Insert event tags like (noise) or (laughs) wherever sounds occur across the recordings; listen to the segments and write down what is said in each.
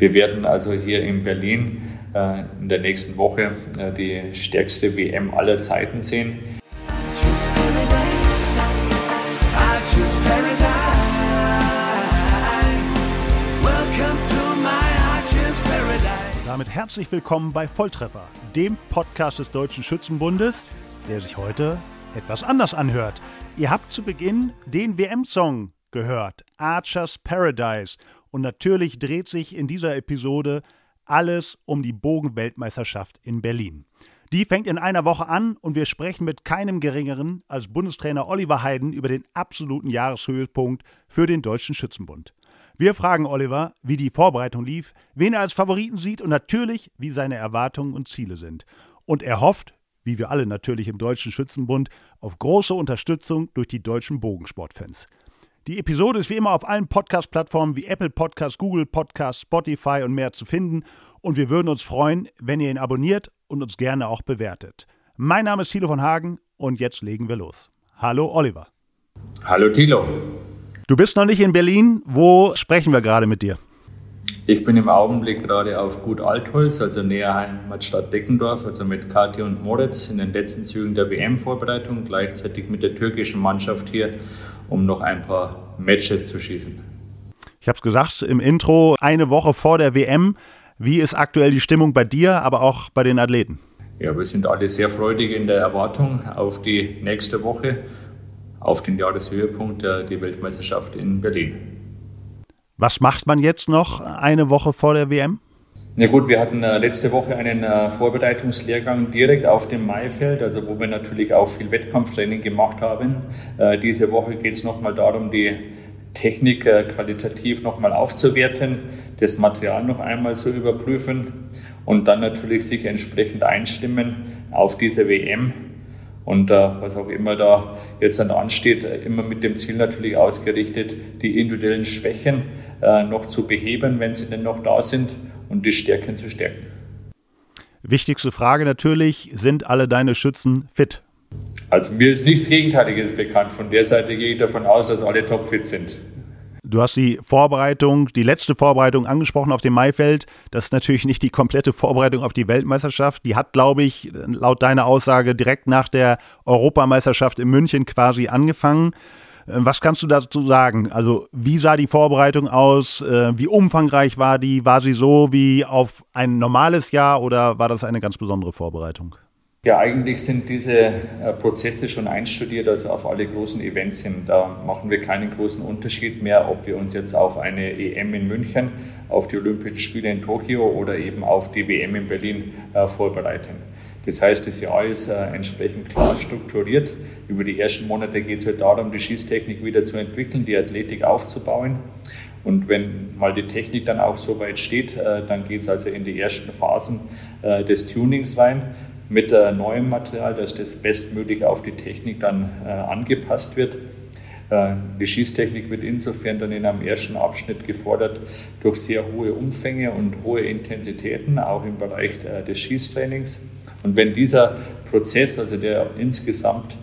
Wir werden also hier in Berlin äh, in der nächsten Woche äh, die stärkste WM aller Zeiten sehen. Damit herzlich willkommen bei Volltreffer, dem Podcast des Deutschen Schützenbundes, der sich heute etwas anders anhört. Ihr habt zu Beginn den WM-Song gehört, Archer's Paradise. Und natürlich dreht sich in dieser Episode alles um die Bogenweltmeisterschaft in Berlin. Die fängt in einer Woche an und wir sprechen mit keinem Geringeren als Bundestrainer Oliver Heiden über den absoluten Jahreshöhepunkt für den Deutschen Schützenbund. Wir fragen Oliver, wie die Vorbereitung lief, wen er als Favoriten sieht und natürlich, wie seine Erwartungen und Ziele sind. Und er hofft, wie wir alle natürlich im Deutschen Schützenbund, auf große Unterstützung durch die deutschen Bogensportfans. Die Episode ist wie immer auf allen Podcast-Plattformen wie Apple Podcasts, Google Podcasts, Spotify und mehr zu finden. Und wir würden uns freuen, wenn ihr ihn abonniert und uns gerne auch bewertet. Mein Name ist Thilo von Hagen und jetzt legen wir los. Hallo Oliver. Hallo Thilo. Du bist noch nicht in Berlin. Wo sprechen wir gerade mit dir? Ich bin im Augenblick gerade auf Gut Altholz, also näher Heimatstadt Deckendorf, also mit Kathi und Moritz in den letzten Zügen der WM-Vorbereitung, gleichzeitig mit der türkischen Mannschaft hier um noch ein paar Matches zu schießen. Ich habe es gesagt im Intro, eine Woche vor der WM. Wie ist aktuell die Stimmung bei dir, aber auch bei den Athleten? Ja, wir sind alle sehr freudig in der Erwartung auf die nächste Woche, auf den Jahreshöhepunkt der die Weltmeisterschaft in Berlin. Was macht man jetzt noch eine Woche vor der WM? Na gut, wir hatten äh, letzte Woche einen äh, Vorbereitungslehrgang direkt auf dem Maifeld, also wo wir natürlich auch viel Wettkampftraining gemacht haben. Äh, diese Woche geht es nochmal darum, die Technik qualitativ nochmal aufzuwerten, das Material noch einmal zu überprüfen und dann natürlich sich entsprechend einstimmen auf diese WM. Und äh, was auch immer da jetzt dann ansteht, äh, immer mit dem Ziel natürlich ausgerichtet, die individuellen Schwächen noch zu beheben, wenn sie denn noch da sind und die Stärken zu stärken. Wichtigste Frage natürlich, sind alle deine Schützen fit? Also mir ist nichts Gegenteiliges bekannt. Von der Seite gehe ich davon aus, dass alle topfit sind. Du hast die Vorbereitung, die letzte Vorbereitung angesprochen auf dem Maifeld. Das ist natürlich nicht die komplette Vorbereitung auf die Weltmeisterschaft. Die hat, glaube ich, laut deiner Aussage direkt nach der Europameisterschaft in München quasi angefangen. Ähm, was kannst du dazu sagen? Also wie sah die Vorbereitung aus? Äh, wie umfangreich war die? War sie so wie auf ein normales Jahr oder war das eine ganz besondere Vorbereitung? Ja, eigentlich sind diese äh, Prozesse schon einstudiert, also auf alle großen Events hin. Da machen wir keinen großen Unterschied mehr, ob wir uns jetzt auf eine EM in München, auf die Olympischen Spiele in Tokio oder eben auf die WM in Berlin äh, vorbereiten. Das heißt, das Jahr ist äh, entsprechend klar strukturiert. Über die ersten Monate geht es halt darum, die Schießtechnik wieder zu entwickeln, die Athletik aufzubauen. Und wenn mal die Technik dann auch so weit steht, äh, dann geht es also in die ersten Phasen äh, des Tunings rein mit äh, neuem Material, dass das bestmöglich auf die Technik dann äh, angepasst wird. Äh, die Schießtechnik wird insofern dann in einem ersten Abschnitt gefordert durch sehr hohe Umfänge und hohe Intensitäten, auch im Bereich äh, des Schießtrainings. Und wenn dieser Prozess, also der insgesamt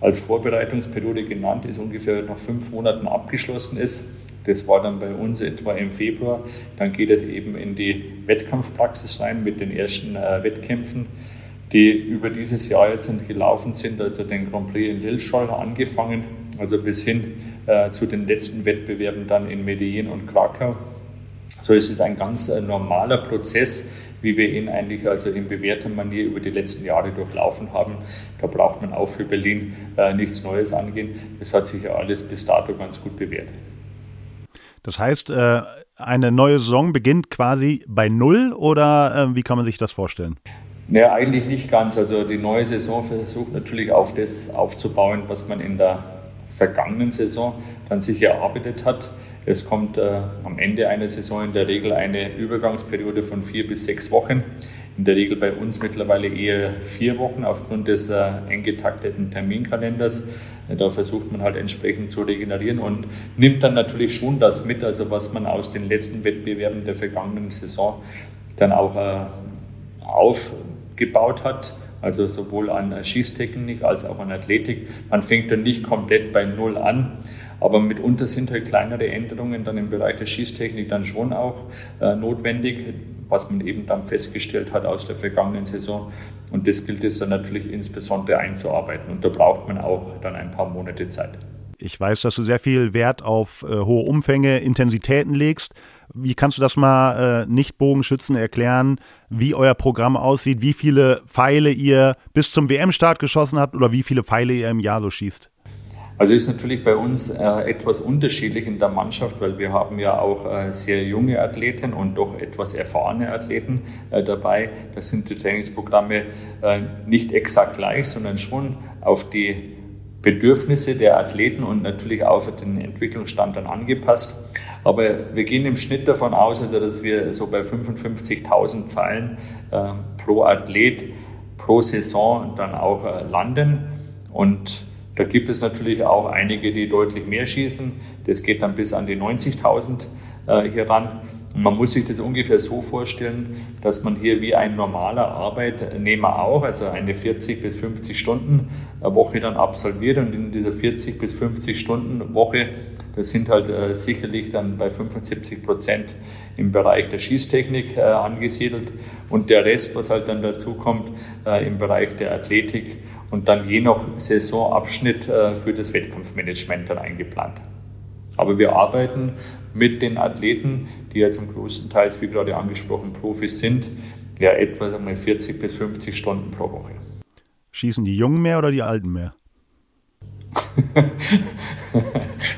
als Vorbereitungsperiode genannt ist, ungefähr nach fünf Monaten abgeschlossen ist, das war dann bei uns etwa im Februar, dann geht es eben in die Wettkampfpraxis rein mit den ersten äh, Wettkämpfen, die über dieses Jahr jetzt gelaufen sind, also den Grand Prix in Lillschall angefangen, also bis hin äh, zu den letzten Wettbewerben dann in Medellin und Krakau. So ist es ein ganz äh, normaler Prozess, wie wir ihn eigentlich also in bewährter Manier über die letzten Jahre durchlaufen haben. Da braucht man auch für Berlin äh, nichts Neues angehen. Das hat sich ja alles bis dato ganz gut bewährt. Das heißt, äh, eine neue Saison beginnt quasi bei Null oder äh, wie kann man sich das vorstellen? Naja, eigentlich nicht ganz. Also die neue Saison versucht natürlich auf das aufzubauen, was man in der vergangenen Saison dann sich erarbeitet hat. Es kommt äh, am Ende einer Saison in der Regel eine Übergangsperiode von vier bis sechs Wochen. In der Regel bei uns mittlerweile eher vier Wochen aufgrund des äh, eng getakteten Terminkalenders. Da versucht man halt entsprechend zu regenerieren und nimmt dann natürlich schon das mit, also was man aus den letzten Wettbewerben der vergangenen Saison dann auch äh, aufgebaut hat also sowohl an Schießtechnik als auch an Athletik. Man fängt dann nicht komplett bei Null an, Aber mitunter sind halt kleinere Änderungen dann im Bereich der Schießtechnik dann schon auch äh, notwendig, was man eben dann festgestellt hat aus der vergangenen Saison. Und das gilt es dann natürlich insbesondere einzuarbeiten. Und da braucht man auch dann ein paar Monate Zeit. Ich weiß, dass du sehr viel Wert auf äh, hohe Umfänge, Intensitäten legst. Wie kannst du das mal äh, Nicht-Bogenschützen erklären, wie euer Programm aussieht, wie viele Pfeile ihr bis zum WM-Start geschossen habt oder wie viele Pfeile ihr im Jahr so schießt? Also ist natürlich bei uns äh, etwas unterschiedlich in der Mannschaft, weil wir haben ja auch äh, sehr junge Athleten und doch etwas erfahrene Athleten äh, dabei. Da sind die Trainingsprogramme äh, nicht exakt gleich, sondern schon auf die Bedürfnisse der Athleten und natürlich auch auf den Entwicklungsstand dann angepasst. Aber wir gehen im Schnitt davon aus, also dass wir so bei 55.000 Pfeilen äh, pro Athlet pro Saison dann auch äh, landen. Und da gibt es natürlich auch einige, die deutlich mehr schießen. Das geht dann bis an die 90.000 äh, hier ran. Und man muss sich das ungefähr so vorstellen, dass man hier wie ein normaler Arbeitnehmer auch, also eine 40 bis 50 Stunden Woche dann absolviert. Und in dieser 40 bis 50 Stunden Woche, das sind halt äh, sicherlich dann bei 75 Prozent im Bereich der Schießtechnik äh, angesiedelt und der Rest, was halt dann dazu kommt, äh, im Bereich der Athletik und dann je nach Saisonabschnitt für das Wettkampfmanagement dann eingeplant. Aber wir arbeiten mit den Athleten, die ja zum größten Teil, wie gerade angesprochen, Profis sind, ja etwa sagen wir, 40 bis 50 Stunden pro Woche. Schießen die Jungen mehr oder die Alten mehr? (laughs)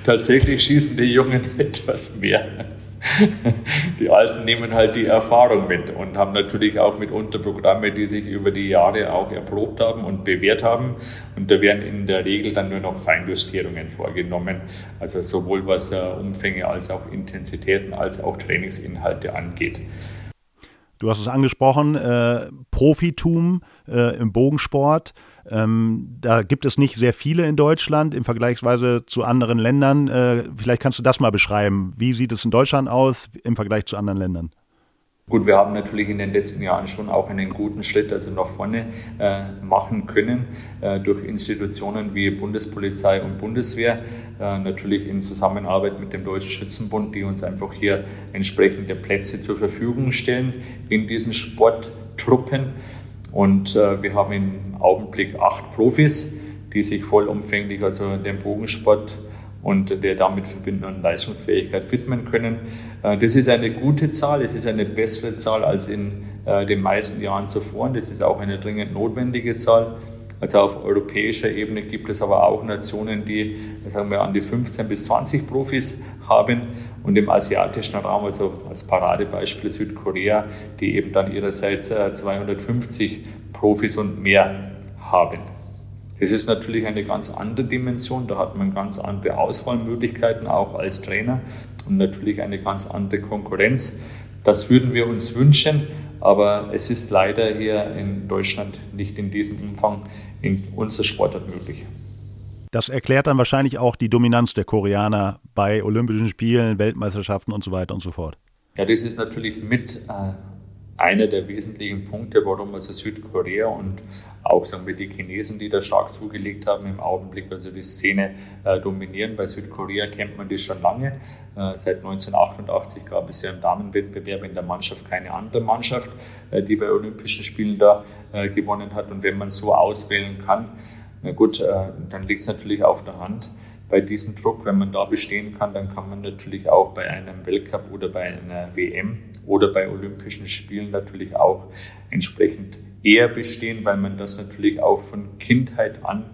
Tatsächlich schießen die Jungen (laughs) etwas mehr. Die Alten nehmen halt die Erfahrung mit und haben natürlich auch mitunter Programme, die sich über die Jahre auch erprobt haben und bewährt haben. Und da werden in der Regel dann nur noch Feinjustierungen vorgenommen, also sowohl was äh, Umfänge als auch Intensitäten als auch Trainingsinhalte angeht. Du hast es angesprochen, äh, Profitum äh, im Bogensport. Ähm, da gibt es nicht sehr viele in Deutschland im Vergleichsweise zu anderen Ländern. Äh, vielleicht kannst du das mal beschreiben. Wie sieht es in Deutschland aus im Vergleich zu anderen Ländern? Gut, wir haben natürlich in den letzten Jahren schon auch einen guten Schritt also nach vorne äh, machen können äh, durch Institutionen wie Bundespolizei und Bundeswehr, äh, natürlich in Zusammenarbeit mit dem Deutschen Schützenbund, die uns einfach hier entsprechende Plätze zur Verfügung stellen in diesen Sporttruppen. Und äh, wir haben im Augenblick acht Profis, die sich vollumfänglich also dem Bogensport und der damit verbundenen Leistungsfähigkeit widmen können. Äh, das ist eine gute Zahl, es ist eine bessere Zahl als in äh, den meisten Jahren zuvor und das ist auch eine dringend notwendige Zahl. Also auf europäischer Ebene gibt es aber auch Nationen, die sagen wir, an die 15 bis 20 Profis haben und im asiatischen Raum, also als Paradebeispiel Südkorea, die eben dann ihrerseits 250 äh, Profis und mehr haben. Das ist natürlich eine ganz andere Dimension, da hat man ganz andere Auswahlmöglichkeiten, auch als Trainer und natürlich eine ganz andere Konkurrenz. Das würden wir uns wünschen, aber es ist leider hier in Deutschland nicht in diesem Umfang in unserer Sportart möglich. Das erklärt dann wahrscheinlich auch die Dominanz der Koreaner bei Olympischen Spielen, Weltmeisterschaften und so weiter und so fort. Ja, das ist natürlich mit äh, einer der wesentlichen Punkte, warum also Südkorea und auch sagen wir die Chinesen, die da stark zugelegt haben im Augenblick, also die Szene äh, dominieren. Bei Südkorea kennt man das schon lange. Äh, seit 1988 gab es ja im Damenwettbewerb in der Mannschaft keine andere Mannschaft, äh, die bei Olympischen Spielen da äh, gewonnen hat. Und wenn man so auswählen kann, na gut, äh, dann liegt es natürlich auf der Hand, bei diesem Druck, wenn man da bestehen kann, dann kann man natürlich auch bei einem Weltcup oder bei einer WM oder bei Olympischen Spielen natürlich auch entsprechend eher bestehen, weil man das natürlich auch von Kindheit an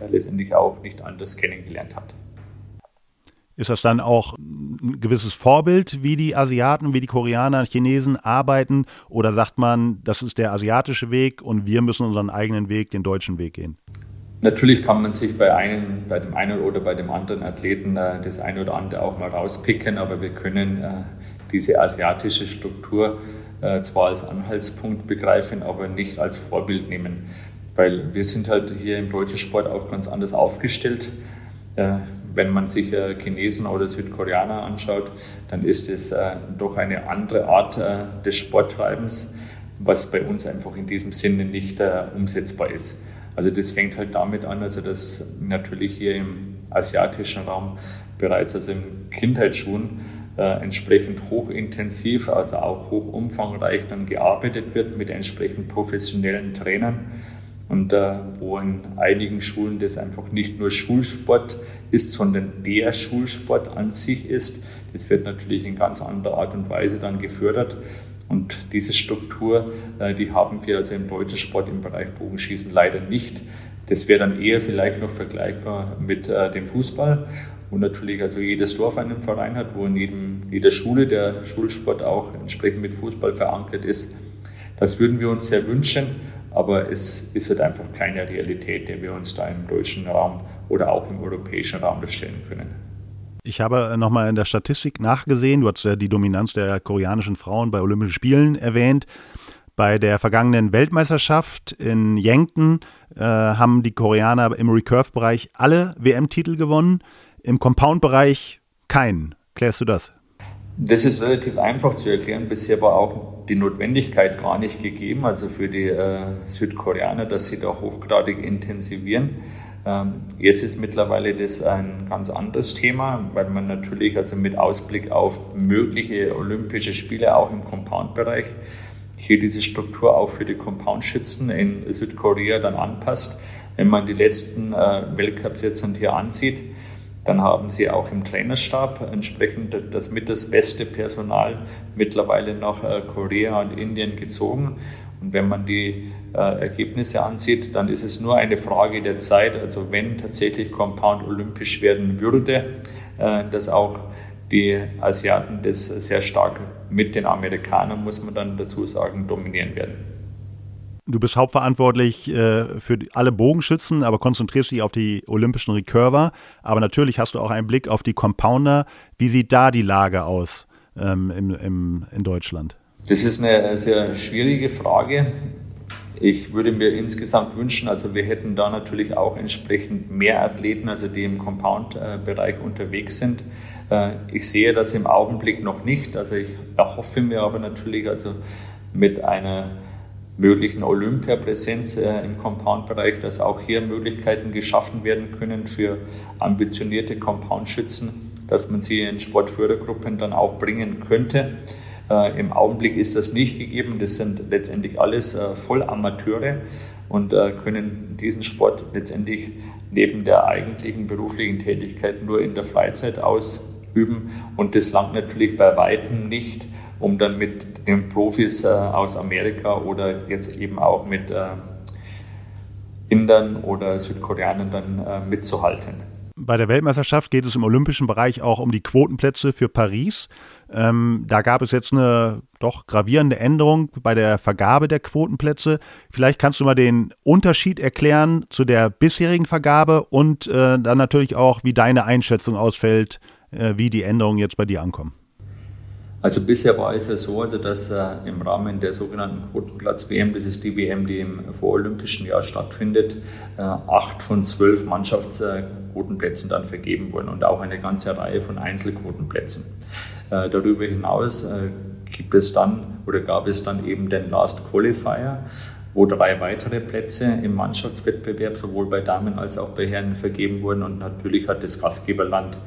äh, letztendlich auch nicht anders kennengelernt hat. Ist das dann auch ein gewisses Vorbild, wie die Asiaten, wie die Koreaner, Chinesen arbeiten? Oder sagt man, das ist der asiatische Weg und wir müssen unseren eigenen Weg, den deutschen Weg gehen? Natürlich kann man sich bei einem, bei dem einen oder bei dem anderen Athleten äh, das eine oder andere auch mal rauspicken, aber wir können äh, diese asiatische Struktur äh, zwar als Anhaltspunkt begreifen, aber nicht als Vorbild nehmen, weil wir sind halt hier im deutschen Sport auch ganz anders aufgestellt. Äh, wenn man sich äh, Chinesen oder Südkoreaner anschaut, dann ist es äh, doch eine andere Art des Sporttreibens, was bei uns einfach in diesem Sinne nicht umsetzbar ist. Also das fängt halt damit an, also dass natürlich hier im asiatischen Raum bereits also im Kindheitsschuhen äh, entsprechend hochintensiv, also auch hoch umfangreich dann gearbeitet wird mit entsprechend professionellen Trainern und äh, wo in einigen Schulen das einfach nicht nur Schulsport ist, sondern der Schulsport an sich ist. Das wird natürlich in ganz anderer Art und Weise dann gefördert. Und diese Struktur, äh, die haben wir also im deutschen Sport im Bereich Bogenschießen leider nicht. Das wäre dann eher vielleicht noch vergleichbar mit äh, dem Fußball, wo natürlich also jedes Dorf einen Verein hat, wo in jedem, jeder Schule der Schulsport auch entsprechend mit Fußball verankert ist. Das würden wir uns sehr wünschen aber es ist halt einfach keine Realität, der wir uns da im deutschen Raum oder auch im europäischen Raum bestellen können. Ich habe nochmal in der Statistik nachgesehen, du hast ja die Dominanz der koreanischen Frauen bei Olympischen Spielen erwähnt. Bei der vergangenen Weltmeisterschaft in Yankton äh, haben die Koreaner im Recurve-Bereich alle WM-Titel gewonnen, im Compound-Bereich keinen. Klärst du das? Das ist relativ einfach zu erklären. Bisher war auch die Notwendigkeit gar nicht gegeben, also für die äh, Südkoreaner, dass sie da hochgradig intensivieren. Ähm, jetzt ist mittlerweile das ein ganz anderes Thema, weil man natürlich also mit Ausblick auf mögliche Olympische Spiele auch im Compound-Bereich hier diese Struktur auch für die Compound-Schützen in Südkorea dann anpasst. Wenn man die letzten äh, Weltcups jetzt hier ansieht, dann haben sie auch im Trainerstab entsprechend das mit das beste Personal mittlerweile nach äh, Korea und Indien gezogen. Und wenn man die äh, Ergebnisse ansieht, dann ist es nur eine Frage der Zeit. Also wenn tatsächlich Compound olympisch werden würde, äh, dass auch die Asiaten das sehr stark mit den Amerikanern, muss man dann dazu sagen, dominieren werden. Du bist hauptverantwortlich äh, für alle Bogenschützen, aber konzentrierst dich auf die olympischen Recurver. Aber natürlich hast du auch einen Blick auf die Compounder. Wie sieht da die Lage aus ähm, im, im, in Deutschland? Das ist eine sehr schwierige Frage. Ich würde mir insgesamt wünschen, also wir hätten da natürlich auch entsprechend mehr Athleten, also die im Compound-Bereich unterwegs sind. Äh, ich sehe das im Augenblick noch nicht. Also ich erhoffe mir aber natürlich also mit einer möglichen Olympiapräsenz äh, im Compound-Bereich, dass auch hier Möglichkeiten geschaffen werden können für ambitionierte Compound-Schützen, dass man sie in Sportfördergruppen dann auch bringen könnte. Äh, Im Augenblick ist das nicht gegeben. Das sind letztendlich alles äh, Vollamateure und äh, können diesen Sport letztendlich neben der eigentlichen beruflichen Tätigkeit nur in der Freizeit ausüben. Und das langt natürlich bei Weitem nicht, um dann mit den Profis äh, aus Amerika oder jetzt eben auch mit äh, Indern oder Südkoreanern dann äh, mitzuhalten. Bei der Weltmeisterschaft geht es im olympischen Bereich auch um die Quotenplätze für Paris. Ähm, da gab es jetzt eine doch gravierende Änderung bei der Vergabe der Quotenplätze. Vielleicht kannst du mal den Unterschied erklären zu der bisherigen Vergabe und äh, dann natürlich auch, wie deine Einschätzung ausfällt, äh, wie die Änderungen jetzt bei dir ankommen. Also bisher war es ja so, also dass äh, im Rahmen der sogenannten Quotenplatz-WM, das ist die WM, die im vorolympischen Jahr stattfindet, äh, acht von zwölf Mannschaftsquotenplätzen dann vergeben wurden und auch eine ganze Reihe von Einzelquotenplätzen. Äh, darüber hinaus äh, gibt es dann oder gab es dann eben den Last Qualifier, wo drei weitere Plätze im Mannschaftswettbewerb sowohl bei Damen als auch bei Herren vergeben wurden. Und natürlich hat das Gastgeberland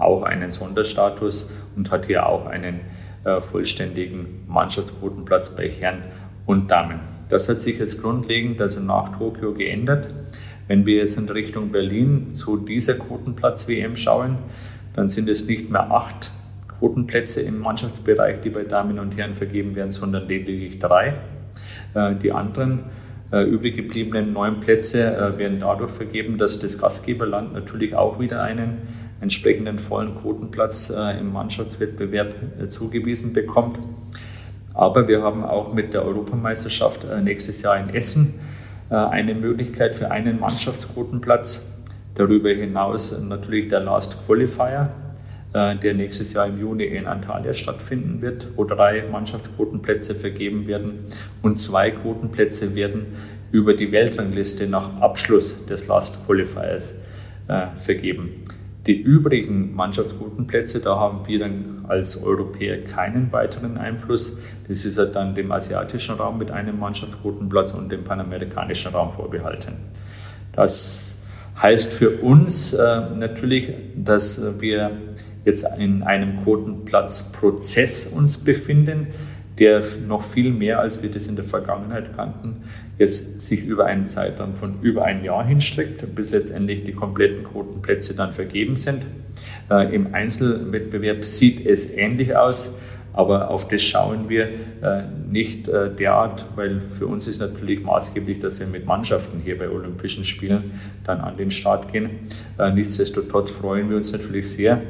auch einen Sonderstatus und hat hier auch einen äh, vollständigen Mannschaftsquotenplatz bei Herren und Damen. Das hat sich jetzt grundlegend also nach Tokio geändert. Wenn wir jetzt in Richtung Berlin zu dieser Quotenplatz-WM schauen, dann sind es nicht mehr acht Quotenplätze im Mannschaftsbereich, die bei Damen und Herren vergeben werden, sondern lediglich drei. Äh, die anderen äh, übrig gebliebenen neun Plätze äh, werden dadurch vergeben, dass das Gastgeberland natürlich auch wieder einen entsprechenden vollen Quotenplatz im Mannschaftswettbewerb zugewiesen bekommt. Aber wir haben auch mit der Europameisterschaft nächstes Jahr in Essen eine Möglichkeit für einen Mannschaftsquotenplatz. Darüber hinaus natürlich der Last Qualifier, der nächstes Jahr im Juni in Antalya stattfinden wird, wo drei Mannschaftsquotenplätze vergeben werden und zwei Quotenplätze werden über die Weltrangliste nach Abschluss des Last Qualifiers äh, vergeben. Die übrigen Mannschaftsquotenplätze, da haben wir dann als Europäer keinen weiteren Einfluss. Das ist ja dann dem asiatischen Raum mit einem Mannschaftsquotenplatz und dem panamerikanischen Raum vorbehalten. Das Heißt für uns äh, natürlich, dass wir jetzt in einem Quotenplatzprozess uns befinden, der noch viel mehr, als wir das in der Vergangenheit kannten, jetzt sich über einen Zeitraum von über ein Jahr hinstreckt, bis letztendlich die kompletten Quotenplätze dann vergeben sind. Äh, Im Einzelwettbewerb sieht es ähnlich aus. Aber auf das schauen wir äh, nicht äh, derart, weil für uns ist natürlich maßgeblich, dass wir mit Mannschaften hier bei Olympischen Spielen dann an den Start gehen. Äh, nichtsdestotrotz freuen wir uns natürlich sehr,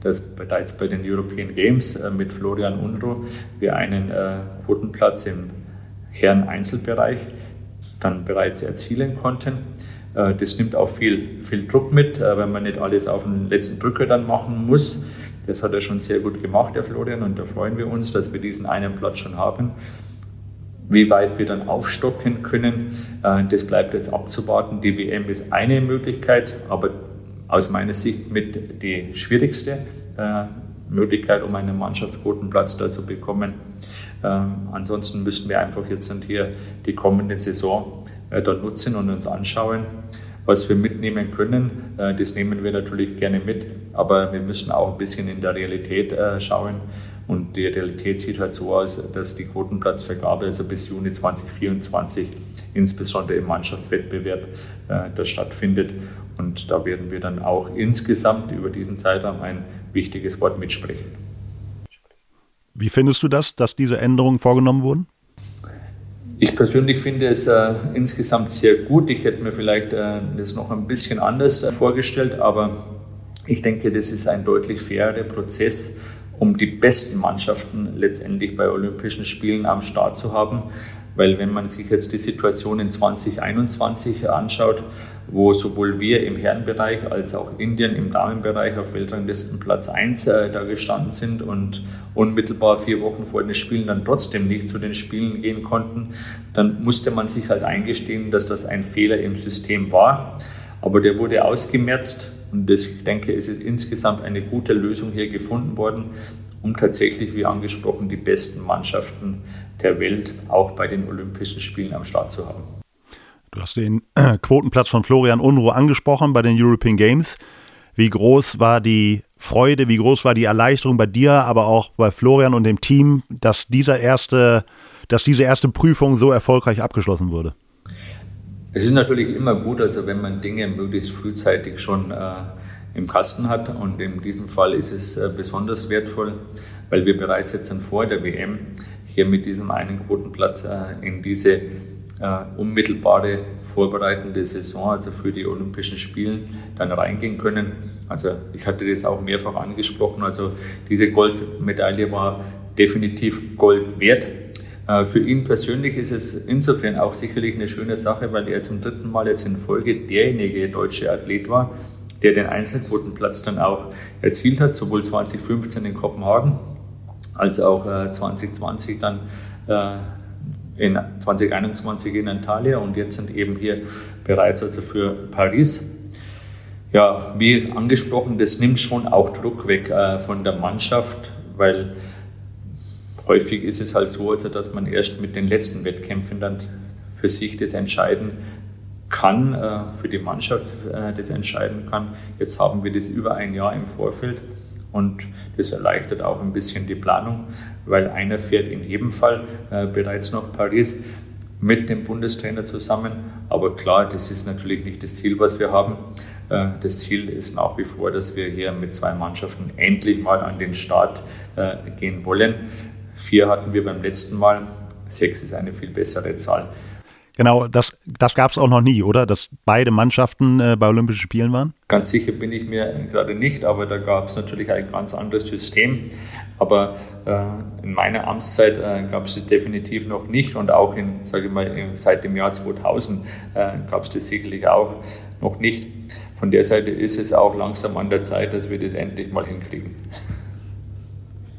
dass bereits bei den European Games äh, mit Florian Unruh wir einen äh, Quotenplatz im Herren-Einzelbereich dann bereits erzielen konnten. Äh, das nimmt auch viel, viel Druck mit, wenn man nicht alles auf den letzten Drücker dann machen muss. Das hat er schon sehr gut gemacht, der Florian, und da freuen wir uns, dass wir diesen einen Platz schon haben. Wie weit wir dann aufstocken können, äh, das bleibt jetzt abzuwarten. Die WM ist eine Möglichkeit, aber aus meiner Sicht mit die schwierigste äh, Möglichkeit, um einen Mannschaftsquotenplatz da zu bekommen. Ähm, ansonsten müssten wir einfach jetzt und hier die kommende Saison äh, dort nutzen und uns anschauen, was wir mitnehmen können. Äh, das nehmen wir natürlich gerne mit, aber wir müssen auch ein bisschen in der Realität äh, schauen. Und die Realität sieht halt so aus, dass die Quotenplatzvergabe also bis Juni 2024 insbesondere im Mannschaftswettbewerb äh, da stattfindet. Und da werden wir dann auch insgesamt über diesen Zeitraum ein wichtiges Wort mitsprechen. Wie findest du das, dass diese Änderungen vorgenommen wurden? Ich persönlich finde es äh, insgesamt sehr gut. Ich hätte mir vielleicht äh, das noch ein bisschen anders äh, vorgestellt, aber ich denke, das ist ein deutlich fairer Prozess, um die besten Mannschaften letztendlich bei Olympischen Spielen am Start zu haben. Weil wenn man sich jetzt die Situation in 2021 anschaut, wo sowohl wir im Herrenbereich als auch Indien im Damenbereich auf Weltranglistenplatz 1 äh, da gestanden sind und unmittelbar vier Wochen vor den Spielen dann trotzdem nicht zu den Spielen gehen konnten, dann musste man sich halt eingestehen, dass das ein Fehler im System war. Aber der wurde ausgemerzt und das, ich denke, es ist insgesamt eine gute Lösung hier gefunden worden um tatsächlich, wie angesprochen, die besten Mannschaften der Welt auch bei den Olympischen Spielen am Start zu haben. Du hast den (clears throat) Quotenplatz von Florian Unruh angesprochen bei den European Games. Wie groß war die Freude, wie groß war die Erleichterung bei dir, aber auch bei Florian und dem Team, dass dieser erste, dass diese erste Prüfung so erfolgreich abgeschlossen wurde? Es ist natürlich immer gut, also wenn man Dinge möglichst frühzeitig schon äh, im Kasten hat. Und in diesem Fall ist es äh, besonders wertvoll, weil wir bereits jetzt vor der WM hier mit diesem einen Quotenplatz äh, in diese äh, unmittelbare vorbereitende Saison, also für die Olympischen Spiele, dann reingehen können. Also ich hatte das auch mehrfach angesprochen. Also diese Goldmedaille war definitiv Gold wert. Für ihn persönlich ist es insofern auch sicherlich eine schöne Sache, weil er zum dritten Mal jetzt in Folge derjenige deutsche Athlet war, der den Einzelquotenplatz dann auch erzielt hat, sowohl 2015 in Kopenhagen als auch 2020 äh, dann äh, in 2021 in Antalya und jetzt sind eben hier bereits also für Paris. Ja, wie angesprochen, das nimmt schon auch Druck weg äh, von der Mannschaft, weil häufig ist es halt so, also, dass man erst mit den letzten Wettkämpfen dann für sich das entscheiden kann, äh, für die Mannschaft äh, das entscheiden kann. Jetzt haben wir das über ein Jahr im Vorfeld und das erleichtert auch ein bisschen die Planung, weil einer fährt in jedem Fall äh, bereits nach Paris mit dem Bundestrainer zusammen. Aber klar, das ist natürlich nicht das Ziel, was wir haben. Das Ziel ist nach wie vor, dass wir hier mit zwei Mannschaften endlich mal an den Start gehen wollen. Vier hatten wir beim letzten Mal. Sechs ist eine viel bessere Zahl. Genau, das, das gab es auch noch nie, oder? Dass beide Mannschaften äh, bei Olympischen Spielen waren? Ganz sicher bin ich mir gerade nicht, aber da gab es natürlich ein ganz anderes System. Aber äh, in meiner Amtszeit äh, gab es das definitiv noch nicht und auch in, sage ich mal, seit dem Jahr 2000 äh, gab es das sicherlich auch noch nicht. Von der Seite ist es auch langsam an der Zeit, dass wir das endlich mal hinkriegen.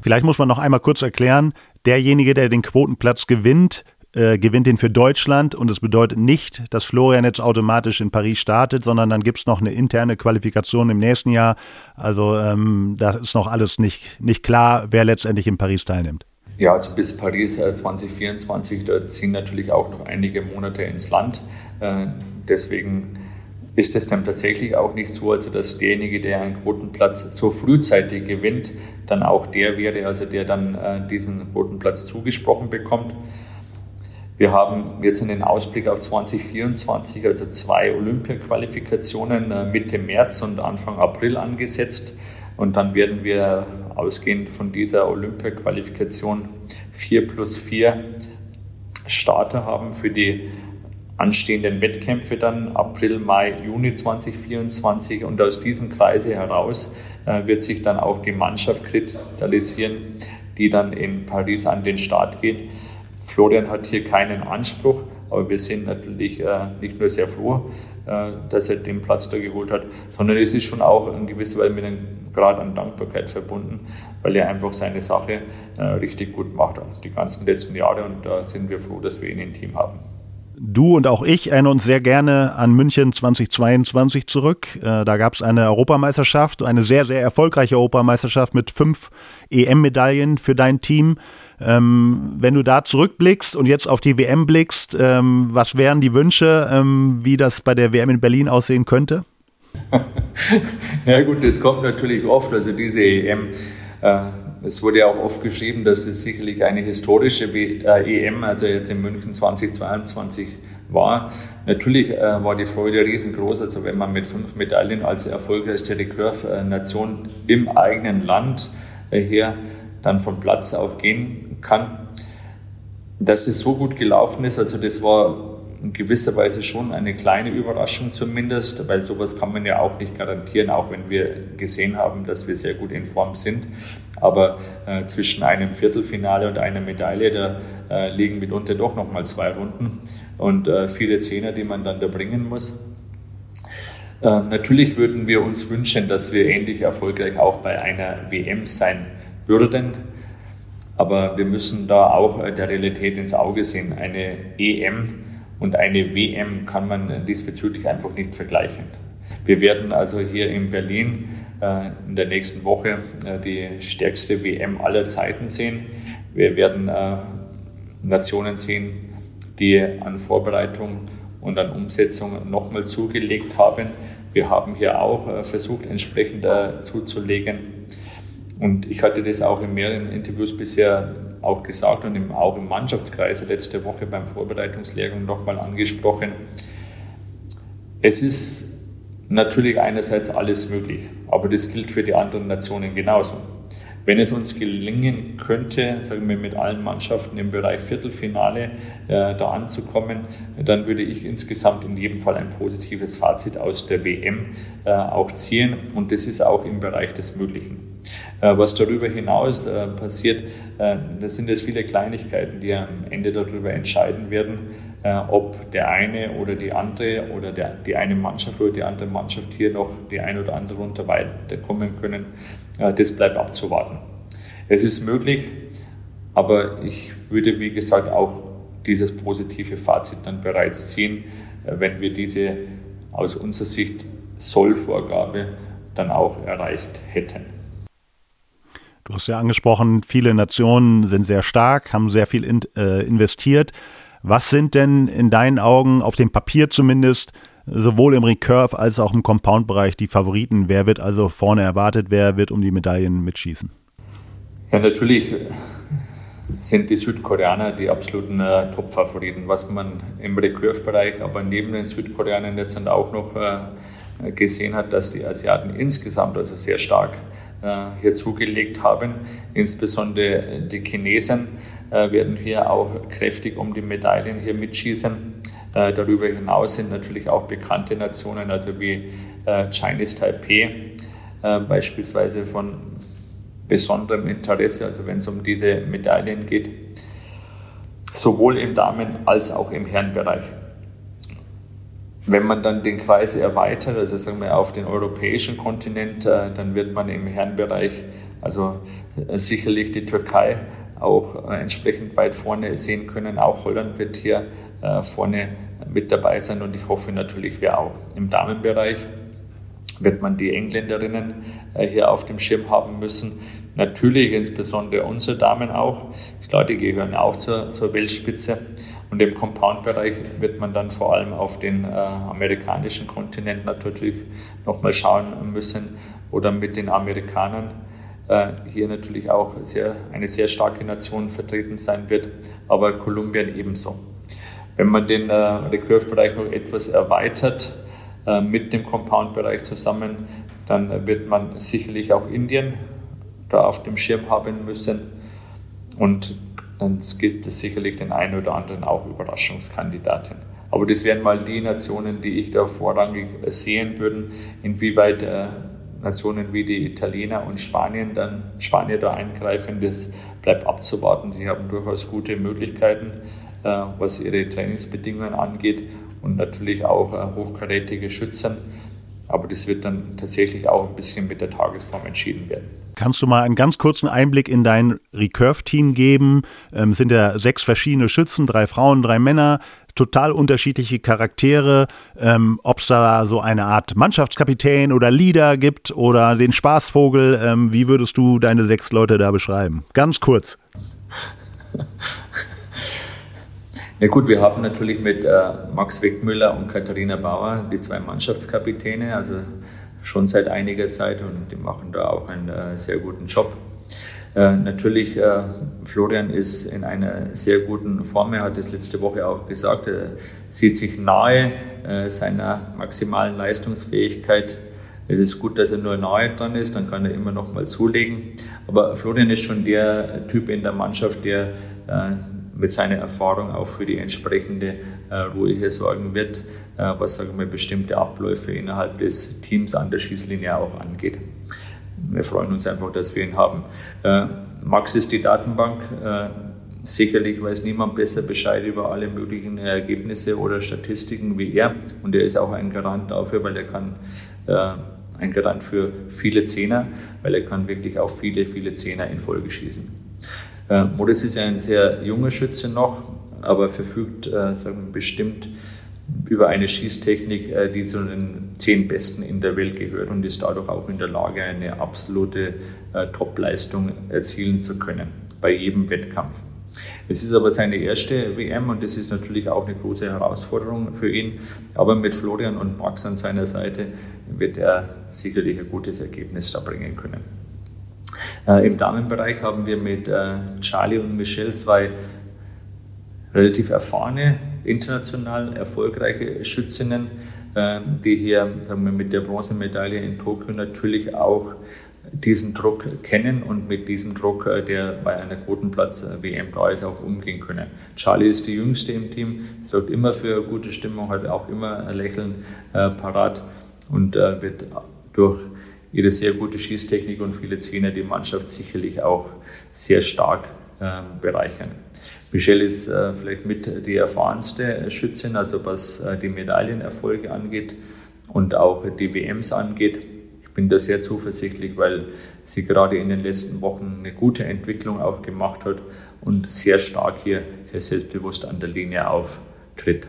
Vielleicht muss man noch einmal kurz erklären, derjenige, der den Quotenplatz gewinnt, äh, gewinnt den für Deutschland und es bedeutet nicht, dass Florian jetzt automatisch in Paris startet, sondern dann gibt es noch eine interne Qualifikation im nächsten Jahr. Also ähm, da ist noch alles nicht, nicht klar, wer letztendlich in Paris teilnimmt. Ja, also bis Paris 2024, äh, da ziehen natürlich auch noch einige Monate ins Land. Äh, deswegen ist es dann tatsächlich auch nicht so, also dass derjenige, der einen Quotenplatz so frühzeitig gewinnt, dann auch der wäre, also der dann äh, diesen Quotenplatz zugesprochen bekommt. Wir haben jetzt einen Ausblick auf 2024, also zwei Olympia-Qualifikationen äh, Mitte März und Anfang April angesetzt. Und dann werden wir ausgehend von dieser Olympia-Qualifikation 4 plus 4 Starter haben für die anstehenden Wettkämpfe dann April, Mai, Juni 2024. Und aus diesem Kreise heraus äh, wird sich dann auch die Mannschaft kristallisieren, die dann in Paris an den Start geht. Florian hat hier keinen Anspruch, aber wir sind natürlich äh, nicht nur sehr froh, äh, dass er den Platz da geholt hat, sondern es ist schon auch in gewisser Weise mit einem Grad an Dankbarkeit verbunden, weil er einfach seine Sache äh, richtig gut macht, die ganzen letzten Jahre. Und da sind wir froh, dass wir ihn im Team haben. Du und auch ich erinnern uns sehr gerne an München 2022 zurück. Da gab es eine Europameisterschaft, eine sehr, sehr erfolgreiche Europameisterschaft mit fünf EM-Medaillen für dein Team. Ähm, wenn du da zurückblickst und jetzt auf die WM blickst, ähm, was wären die Wünsche, ähm, wie das bei der WM in Berlin aussehen könnte? (laughs) ja gut, das kommt natürlich oft. Also diese EM äh, es wurde ja auch oft geschrieben, dass das sicherlich eine historische äh, EM, also jetzt in München 2022 war. Natürlich äh, war die Freude riesengroß, also wenn man mit fünf Medaillen als erfolgreichste Recurve-Nation im eigenen Land her dann vom Platz auch gehen kann. Dass es so gut gelaufen ist, also das war in gewisser Weise schon eine kleine Überraschung zumindest, weil sowas kann man ja auch nicht garantieren, auch wenn wir gesehen haben, dass wir sehr gut in Form sind. Aber äh, zwischen einem Viertelfinale und einer Medaille, da äh, liegen mitunter doch nochmal zwei Runden und äh, viele Zehner, die man dann da bringen muss. Äh, natürlich würden wir uns wünschen, dass wir ähnlich erfolgreich auch bei einer WM sein würden. Aber wir müssen da auch der Realität ins Auge sehen. Eine EM und eine WM kann man diesbezüglich einfach nicht vergleichen. Wir werden also hier in Berlin äh, in der nächsten Woche äh, die stärkste WM aller Zeiten sehen. Wir werden äh, Nationen sehen, die an Vorbereitung und an Umsetzung nochmal zugelegt haben. Wir haben hier auch versucht, entsprechend zuzulegen. Und ich hatte das auch in mehreren Interviews bisher auch gesagt und im, auch im Mannschaftskreis letzte Woche beim Vorbereitungslehrgang nochmal angesprochen. Es ist natürlich einerseits alles möglich, aber das gilt für die anderen Nationen genauso. Wenn es uns gelingen könnte, sagen wir mit allen Mannschaften im Bereich Viertelfinale äh, da anzukommen, dann würde ich insgesamt in jedem Fall ein positives Fazit aus der WM äh, auch ziehen und das ist auch im Bereich des Möglichen. Äh, was darüber hinaus äh, passiert, äh, das sind jetzt viele Kleinigkeiten, die am Ende darüber entscheiden werden, ob der eine oder die andere oder der, die eine Mannschaft oder die andere Mannschaft hier noch die ein oder andere Runde weiterkommen können. Das bleibt abzuwarten. Es ist möglich, aber ich würde, wie gesagt, auch dieses positive Fazit dann bereits ziehen, wenn wir diese aus unserer Sicht Sollvorgabe dann auch erreicht hätten. Du hast ja angesprochen, viele Nationen sind sehr stark, haben sehr viel in, äh, investiert. Was sind denn in deinen Augen, auf dem Papier zumindest, sowohl im Recurve als auch im Compound-Bereich die Favoriten? Wer wird also vorne erwartet? Wer wird um die Medaillen mitschießen? Ja, natürlich sind die Südkoreaner die absoluten äh, Top-Favoriten. Was man im Recurve-Bereich, aber neben den Südkoreanern jetzt auch noch äh, gesehen hat, dass die Asiaten insgesamt also sehr stark äh, hier zugelegt haben. Insbesondere die Chinesen werden hier auch kräftig um die Medaillen hier mitschießen. Äh, darüber hinaus sind natürlich auch bekannte Nationen, also wie Chinese Taipei, beispielsweise von besonderem Interesse, also wenn es um diese Medaillen geht, sowohl im Damen- als auch im Herrenbereich. Wenn man dann den Kreis erweitert, also sagen wir auf den europäischen Kontinent, äh, dann wird man im Herrenbereich also äh, sicherlich die Türkei auch äh, entsprechend weit vorne sehen können. Auch Holland wird hier vorne mit dabei sein und ich hoffe natürlich, wir auch. Im Damenbereich wird man die Engländerinnen hier auf dem Schirm haben müssen, Natürlich insbesondere unsere Damen auch. Ich glaube, die gehören auch zur, zur Weltspitze. Und im Compound-Bereich wird man dann vor allem auf den äh, amerikanischen Kontinent natürlich nochmal schauen müssen oder mit den Amerikanern äh, hier natürlich auch sehr, eine sehr starke Nation vertreten sein wird, aber Kolumbien ebenso. Wenn man den äh, Recurve-Bereich noch etwas erweitert, äh, mit dem Compound-Bereich zusammen, dann wird man sicherlich auch Indien da auf dem Schirm haben müssen. Und dann gibt es sicherlich den einen oder anderen auch Überraschungskandidaten. Aber das wären mal die Nationen, die ich da vorrangig sehen würden. Inwieweit äh, Nationen wie die Italiener und Spanien dann Spanier da eingreifen, das bleibt abzuwarten. Sie haben durchaus gute Möglichkeiten, äh, was ihre Trainingsbedingungen angeht und natürlich auch äh, hochkarätige Schützen. Aber das wird dann tatsächlich auch ein bisschen mit der Tagesform entschieden werden. Kannst du mal einen ganz kurzen Einblick in dein Recurve-Team geben? Ähm, sind ja sechs verschiedene Schützen, drei Frauen, drei Männer, total unterschiedliche Charaktere. Ähm, Ob es da so eine Art Mannschaftskapitän oder Leader gibt oder den Spaßvogel, ähm, wie würdest du deine sechs Leute da beschreiben? Ganz kurz. (laughs) Ja gut, wir haben natürlich mit äh, Max Weckmüller und Katharina Bauer die zwei Mannschaftskapitäne, also schon seit einiger Zeit und die machen da auch einen äh, sehr guten Job. Äh, natürlich, äh, Florian ist in einer sehr guten Form. Er hat es letzte Woche auch gesagt. Er sieht sich nahe äh, seiner maximalen Leistungsfähigkeit. Es ist gut, dass er nur nahe dran ist, dann kann er immer noch mal zulegen. Aber Florian ist schon der Typ in der Mannschaft, der äh, mit seiner Erfahrung auch für die entsprechende äh, Ruhe hier sorgen wird, was sagen wir, bestimmte Abläufe innerhalb des Teams an der Schießlinie auch angeht. Wir freuen uns einfach, dass wir ihn haben. Äh, Max ist die Datenbank. Äh, sicherlich weiß niemand besser Bescheid über alle möglichen Ergebnisse oder Statistiken wie er. Und er ist auch ein Garant dafür, weil er kann äh, ein Garant für viele Zehner, weil er kann wirklich auch viele, viele Zehner in Folge schießen. Äh, Modest ist ja ein sehr junger Schütze noch, aber verfügt äh, sagen wir, bestimmt über eine Schießtechnik, äh, die zu den zehn Besten in der Welt gehört und ist dadurch auch in der Lage, eine absolute äh, Topleistung erzielen zu können bei jedem Wettkampf. Es ist aber seine erste WM und das ist natürlich auch eine große Herausforderung für ihn. Aber mit Florian und Max an seiner Seite wird er sicherlich ein gutes Ergebnis da bringen können. Äh, Im Damenbereich haben wir mit äh, Charlie und Michelle zwei relativ erfahrene, international erfolgreiche Schützinnen, äh, die hier sagen wir, mit der Bronzemedaille in Tokio natürlich auch diesen Druck kennen und mit diesem Druck, äh, der bei einer Quotenplatz-WM da ist, auch umgehen können. Charlie ist die Jüngste im Team, sorgt immer für gute Stimmung, hat auch immer ein Lächeln äh, parat und äh, wird durch ihre sehr gute Schießtechnik und viele Zehner die Mannschaft sicherlich auch sehr stark äh, bereichern. Michelle ist äh, vielleicht mit die erfahrenste Schützin, also was äh, die Medaillenerfolge angeht und auch die WMs angeht. Ich bin da sehr zuversichtlich, weil sie gerade in den letzten Wochen eine gute Entwicklung auch gemacht hat und sehr stark hier, sehr selbstbewusst an der Linie auftritt.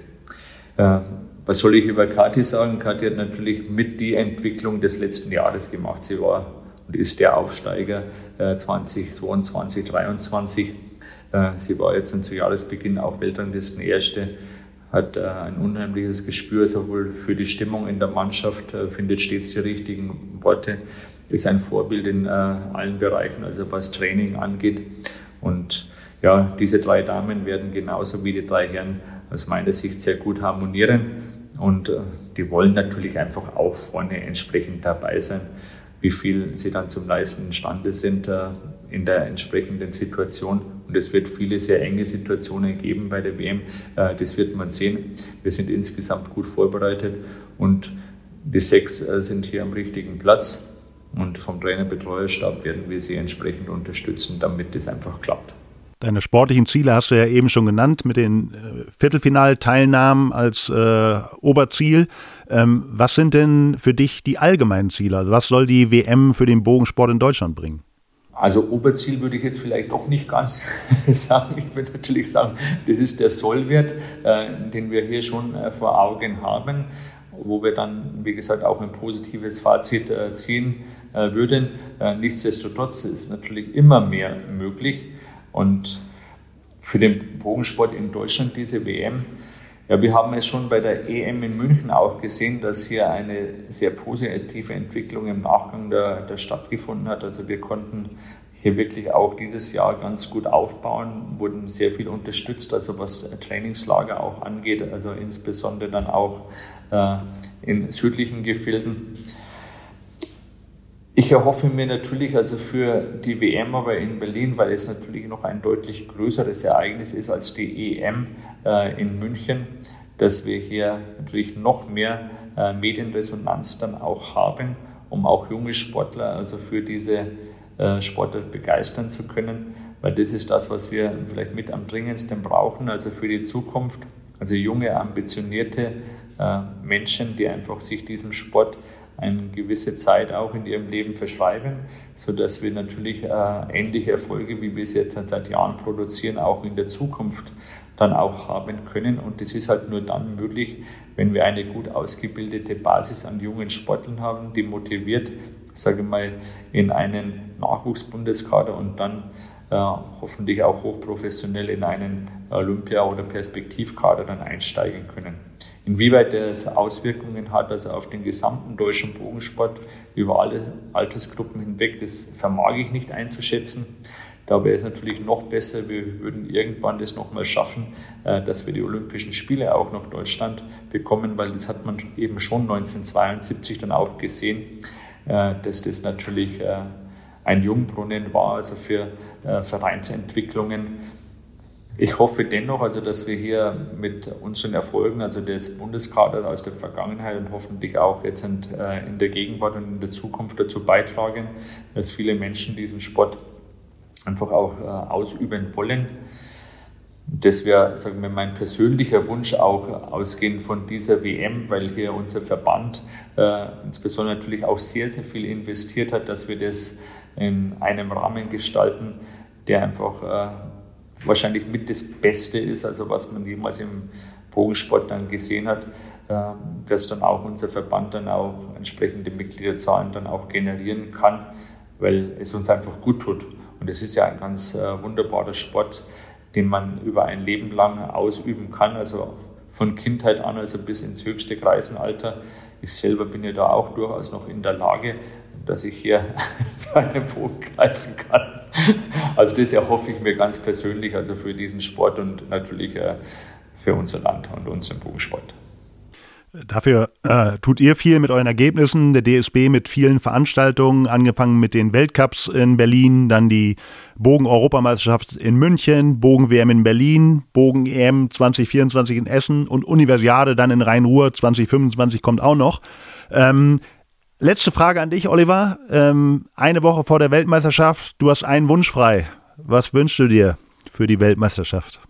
Äh, was soll ich über Kathi sagen? Kathi hat natürlich mit die Entwicklung des letzten Jahres gemacht. Sie war und ist der Aufsteiger äh, 2022, 2023. Äh, sie war jetzt zu Jahresbeginn auch Weltranglisten Erste, hat äh, ein unheimliches Gespür sowohl für die Stimmung in der Mannschaft, äh, findet stets die richtigen Worte, ist ein Vorbild in allen Bereichen, also was Training angeht. Und ja, diese drei Damen werden genauso wie die drei Herren aus meiner Sicht sehr gut harmonieren. Und die wollen natürlich einfach auch vorne entsprechend dabei sein. Wie viel sie dann zum Leisten imstande sind in der entsprechenden Situation. Und es wird viele sehr enge Situationen geben bei der WM. Äh, das wird man sehen. Wir sind insgesamt gut vorbereitet und die sechs sind hier am richtigen Platz. Und vom Trainerbetreuerstab werden wir sie entsprechend unterstützen, damit das einfach klappt. Deine sportlichen Ziele hast du ja eben schon genannt mit den äh, Viertelfinalteilnahmen als äh, Oberziel. Ähm, was sind denn für dich die allgemeinen Ziele? Also was soll die WM für den Bogensport in Deutschland bringen? Also Oberziel würde ich jetzt vielleicht doch nicht ganz (laughs) sagen. Ich würde natürlich sagen, das ist der Sollwert, äh, den wir hier schon äh, vor Augen haben. wo wir dann, wie gesagt, auch ein positives Fazit äh, ziehen würden. Nichtsdestotrotz ist natürlich immer mehr möglich und für den Bogensport in Deutschland diese WM. Ja, wir haben es schon bei der EM in München auch gesehen, dass hier eine sehr positive Entwicklung im Nachgang der, der stattgefunden hat. Also wir konnten hier wirklich auch dieses Jahr ganz gut aufbauen, wurden sehr viel unterstützt, also was Trainingslager auch angeht, also insbesondere dann auch äh, in südlichen Gefilden. Ich erhoffe mir natürlich also für die WM aber in Berlin, weil es natürlich noch ein deutlich größeres Ereignis ist als die EM äh, in München, dass wir hier natürlich noch mehr äh, Medienresonanz dann auch haben, um auch junge Sportler also für diese äh, Sportler begeistern zu können, weil das ist das, was wir vielleicht mit am dringendsten brauchen, also für die Zukunft. Also junge, ambitionierte äh, Menschen, die einfach sich diesem Sport eine gewisse Zeit auch in ihrem Leben verschreiben, sodass wir natürlich äh, ähnliche Erfolge, wie wir es jetzt seit Jahren produzieren, auch in der Zukunft dann auch haben können. Und das ist halt nur dann möglich, wenn wir eine gut ausgebildete Basis an jungen Sportlern haben, die motiviert, sage ich mal, in einen Nachwuchsbundeskader und dann äh, hoffentlich auch hochprofessionell in einen Olympia- oder Perspektivkader dann einsteigen können. Inwieweit das Auswirkungen hat, also auf den gesamten deutschen Bogensport über alle Altersgruppen hinweg, das vermag ich nicht einzuschätzen. Da wäre es natürlich noch besser, wir würden irgendwann das nochmal schaffen, äh, dass wir die Olympischen Spiele auch nach Deutschland bekommen, weil das hat man eben schon 1972 dann auch gesehen, äh, dass das natürlich äh, ein Jungbrunnen war, also für Vereinsentwicklungen ich hoffe dennoch, also dass wir hier mit unseren Erfolgen, also des Bundeskaders aus der Vergangenheit und hoffentlich auch jetzt in, äh, in der Gegenwart und in der Zukunft dazu beitragen, dass viele Menschen diesen Sport einfach auch äh, ausüben wollen. Das wäre, sagen wir, mein persönlicher Wunsch auch ausgehend von dieser WM, weil hier unser Verband äh, insbesondere natürlich auch sehr, sehr viel investiert hat, dass wir das in einem Rahmen gestalten, der einfach äh, wahrscheinlich mit das Beste ist, also was man jemals im Bogensport dann gesehen hat, äh, dass dann auch unser Verband dann auch entsprechende Mitgliederzahlen dann auch generieren kann, weil es uns einfach gut tut. Und es ist ja ein ganz äh, wunderbarer Sport, den man über ein Leben lang ausüben kann, also von Kindheit an, also bis ins höchste Kreisenalter. Ich selber bin ja da auch durchaus noch in der Lage, dass ich hier (laughs) zu einem Bogen greifen kann. (laughs) Also das erhoffe ich mir ganz persönlich, also für diesen Sport und natürlich äh, für unser Land und unseren Bogensport. Dafür äh, tut ihr viel mit euren Ergebnissen, der DSB mit vielen Veranstaltungen, angefangen mit den Weltcups in Berlin, dann die Bogen-Europameisterschaft in München, Bogen-WM in Berlin, Bogen-EM 2024 in Essen und Universiade dann in Rhein-Ruhr 2025 kommt auch noch. Ähm, Letzte Frage an dich, Oliver. Ähm, eine Woche vor der Weltmeisterschaft, du hast einen Wunsch frei. Was wünschst du dir für die Weltmeisterschaft?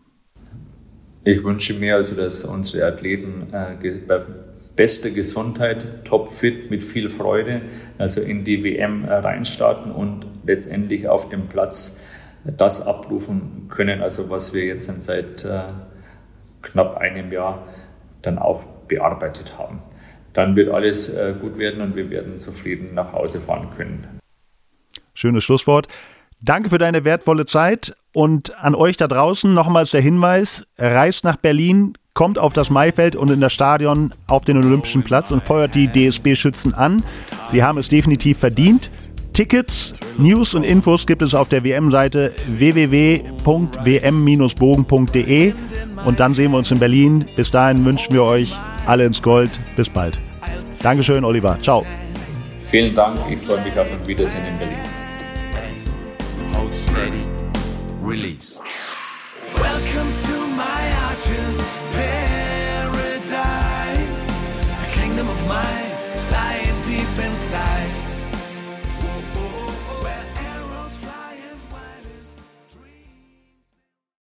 Ich wünsche mir also, dass unsere Athleten äh, bei bester Gesundheit, topfit, mit viel Freude, also in die WM äh, reinstarten und letztendlich auf dem Platz das abrufen können, also was wir jetzt seit äh, knapp einem Jahr dann auch bearbeitet haben dann wird alles äh, gut werden und wir werden zufrieden nach Hause fahren können. Schönes Schlusswort. Danke für deine wertvolle Zeit und an euch da draußen nochmals der Hinweis, reist nach Berlin, kommt auf das Maifeld und in das Stadion auf den Olympischen Platz und feuert die DSB-Schützen an. Sie haben es definitiv verdient. Tickets, News und Infos gibt es auf der WM-Seite www.wm-bogen.de und dann sehen wir uns in Berlin. Bis dahin wünschen wir euch alle ins Gold. Bis bald. Dankeschön, Oliver. Ciao. Vielen Dank. Ich freue mich auf ein Wiedersehen in Berlin. Hold steady. Release.